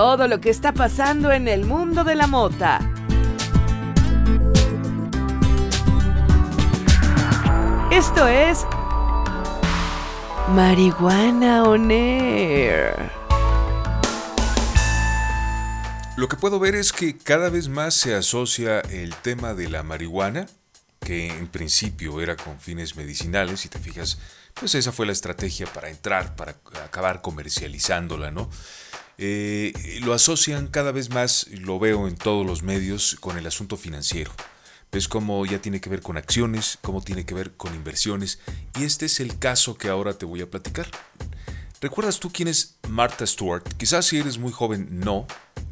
todo lo que está pasando en el mundo de la mota. Esto es Marihuana On. Lo que puedo ver es que cada vez más se asocia el tema de la marihuana, que en principio era con fines medicinales, si te fijas, pues esa fue la estrategia para entrar, para acabar comercializándola, ¿no? Eh, lo asocian cada vez más, lo veo en todos los medios, con el asunto financiero. Ves cómo ya tiene que ver con acciones, cómo tiene que ver con inversiones, y este es el caso que ahora te voy a platicar. ¿Recuerdas tú quién es Martha Stewart? Quizás si eres muy joven, no.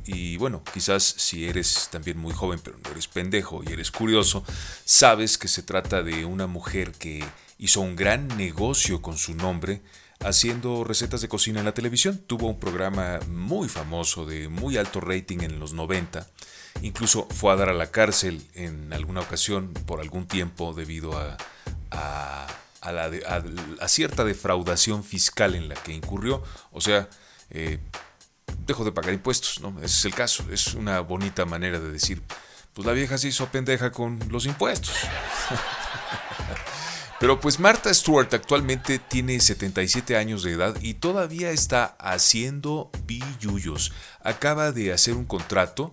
Y bueno, quizás si eres también muy joven, pero no eres pendejo y eres curioso, sabes que se trata de una mujer que hizo un gran negocio con su nombre haciendo recetas de cocina en la televisión. Tuvo un programa muy famoso de muy alto rating en los 90. Incluso fue a dar a la cárcel en alguna ocasión por algún tiempo debido a, a a, cierta defraudación fiscal en la que incurrió. O sea, eh, dejó de pagar impuestos, ¿no? Ese es el caso. Es una bonita manera de decir, pues la vieja se hizo pendeja con los impuestos. Pero pues Martha Stewart actualmente tiene 77 años de edad y todavía está haciendo billullos. Acaba de hacer un contrato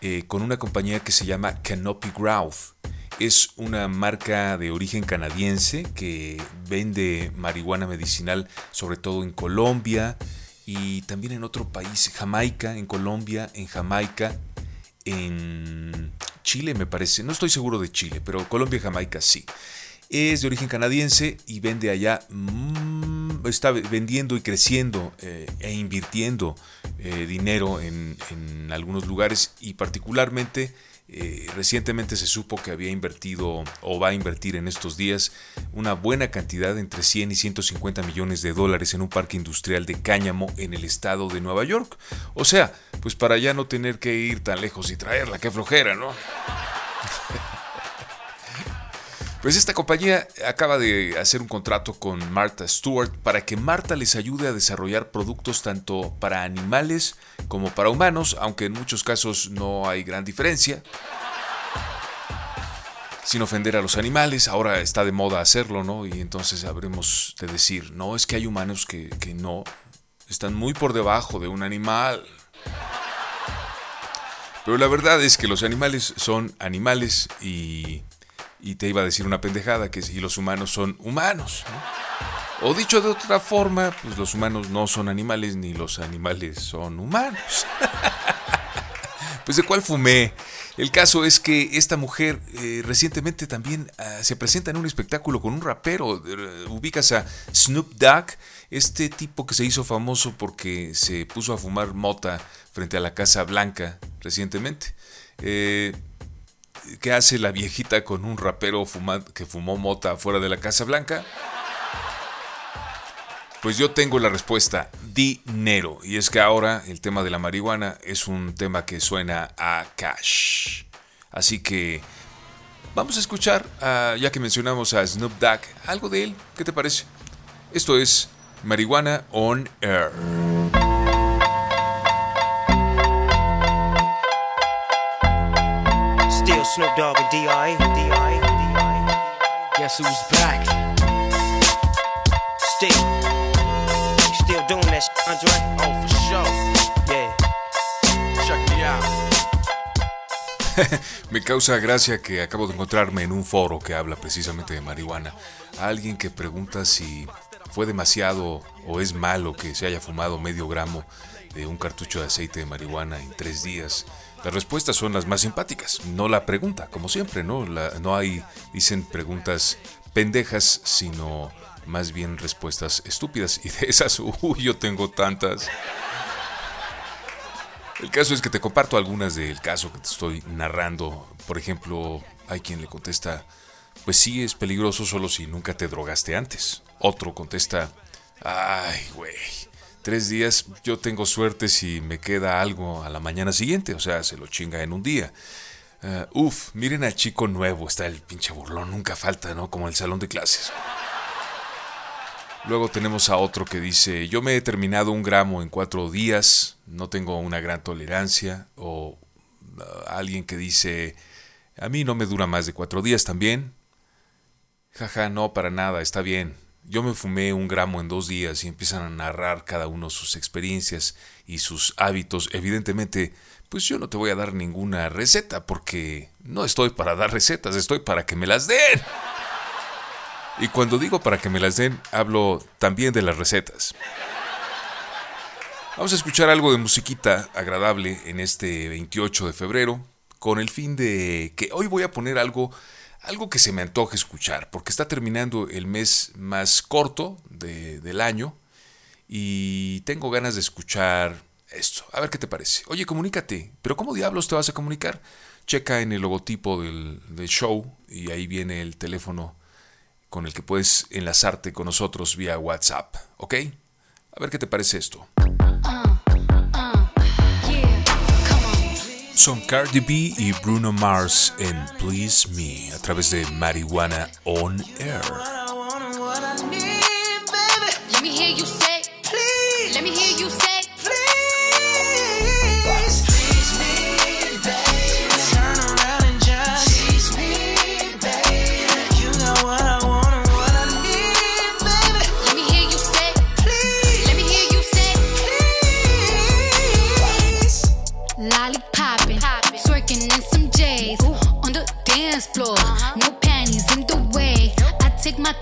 eh, con una compañía que se llama Canopy Growth. Es una marca de origen canadiense que vende marihuana medicinal sobre todo en Colombia y también en otro país, Jamaica, en Colombia, en Jamaica, en Chile me parece, no estoy seguro de Chile, pero Colombia y Jamaica sí. Es de origen canadiense y vende allá, mm, está vendiendo y creciendo eh, e invirtiendo eh, dinero en, algunos lugares y particularmente eh, recientemente se supo que había invertido o va a invertir en estos días una buena cantidad entre 100 y 150 millones de dólares en un parque industrial de cáñamo en el estado de Nueva York. O sea, pues para ya no tener que ir tan lejos y traerla, qué flojera, ¿no? Pues esta compañía acaba de hacer un contrato con Martha Stewart para que Martha les ayude a desarrollar productos tanto para animales como para humanos, aunque en muchos casos no hay gran diferencia. Sin ofender a los animales, ahora está de moda hacerlo, ¿no? Y entonces habremos de decir, no, es que hay humanos que, que no, están muy por debajo de un animal. Pero la verdad es que los animales son animales y y te iba a decir una pendejada, que si los humanos son humanos. O dicho de otra forma, pues los humanos no son animales ni los animales son humanos. pues de cuál fumé. El caso es que esta mujer eh, recientemente también ah, se presenta en un espectáculo con un rapero. Eh, ubicas a Snoop Dogg, este tipo que se hizo famoso porque se puso a fumar mota frente a la Casa Blanca recientemente. Eh, ¿Qué hace la viejita con un rapero que fumó mota fuera de la Casa Blanca? Pues yo tengo la respuesta, dinero. Y es que ahora el tema de la marihuana es un tema que suena a cash. Así que vamos a escuchar, ya que mencionamos a Snoop Dogg, algo de él. ¿Qué te parece? Esto es Marihuana on Air. Snoop Dogg and D.I. Guess who's back? Still, still doing that, Andre? Oh. Yeah. Check. Me causa gracia que acabo de encontrarme en un foro que habla precisamente de marihuana. alguien que pregunta si fue demasiado o es malo que se haya fumado medio gramo de un cartucho de aceite de marihuana en tres días. Las respuestas son las más simpáticas, no la pregunta, como siempre, ¿no? no hay, dicen preguntas pendejas, sino más bien respuestas estúpidas. Y de esas, uy, yo tengo tantas. El caso es que te comparto algunas del caso que te estoy narrando. Por ejemplo, hay quien le contesta, pues sí, es peligroso solo si nunca te drogaste antes. Otro contesta, ay, güey, tres días, yo tengo suerte si me queda algo a la mañana siguiente, o sea, se lo chinga en un día. Uh, uf, miren al chico nuevo, está el pinche burlón, nunca falta, ¿no? Como el salón de clases. Luego tenemos a otro que dice, yo me he terminado un gramo en cuatro días, no tengo una gran tolerancia. O uh, alguien que dice, a mí no me dura más de cuatro días también. Jaja, no, para nada, está bien. Yo me fumé un gramo en dos días y empiezan a narrar cada uno sus experiencias y sus hábitos. Evidentemente, pues yo no te voy a dar ninguna receta porque no estoy para dar recetas, estoy para que me las den. Y cuando digo para que me las den, hablo también de las recetas. Vamos a escuchar algo de musiquita agradable en este 28 de febrero, con el fin de que hoy voy a poner algo, algo que se me antoje escuchar, porque está terminando el mes más corto del año y tengo ganas de escuchar esto. A ver qué te parece. Oye, comunícate, pero ¿cómo diablos te vas a comunicar? Checa en el logotipo del show y ahí viene el teléfono con el que puedes enlazarte con nosotros vía WhatsApp, ¿ok? A ver qué te parece esto. Son Cardi B y Bruno Mars en Please Me a través de Marihuana On Air.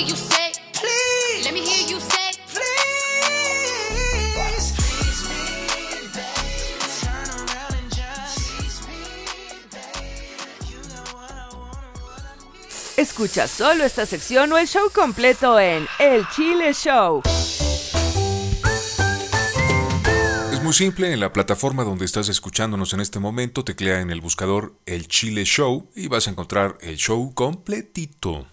hear you say, please. Let me hear you say, please. Please me, baby. Turn around and just tease me, baby. You got what I want and what I need. Escucha solo esta sección o el show completo en El Chile Show. muy simple, en la plataforma donde estás escuchándonos en este momento, teclea en el buscador El Chile Show y vas a encontrar el show completito.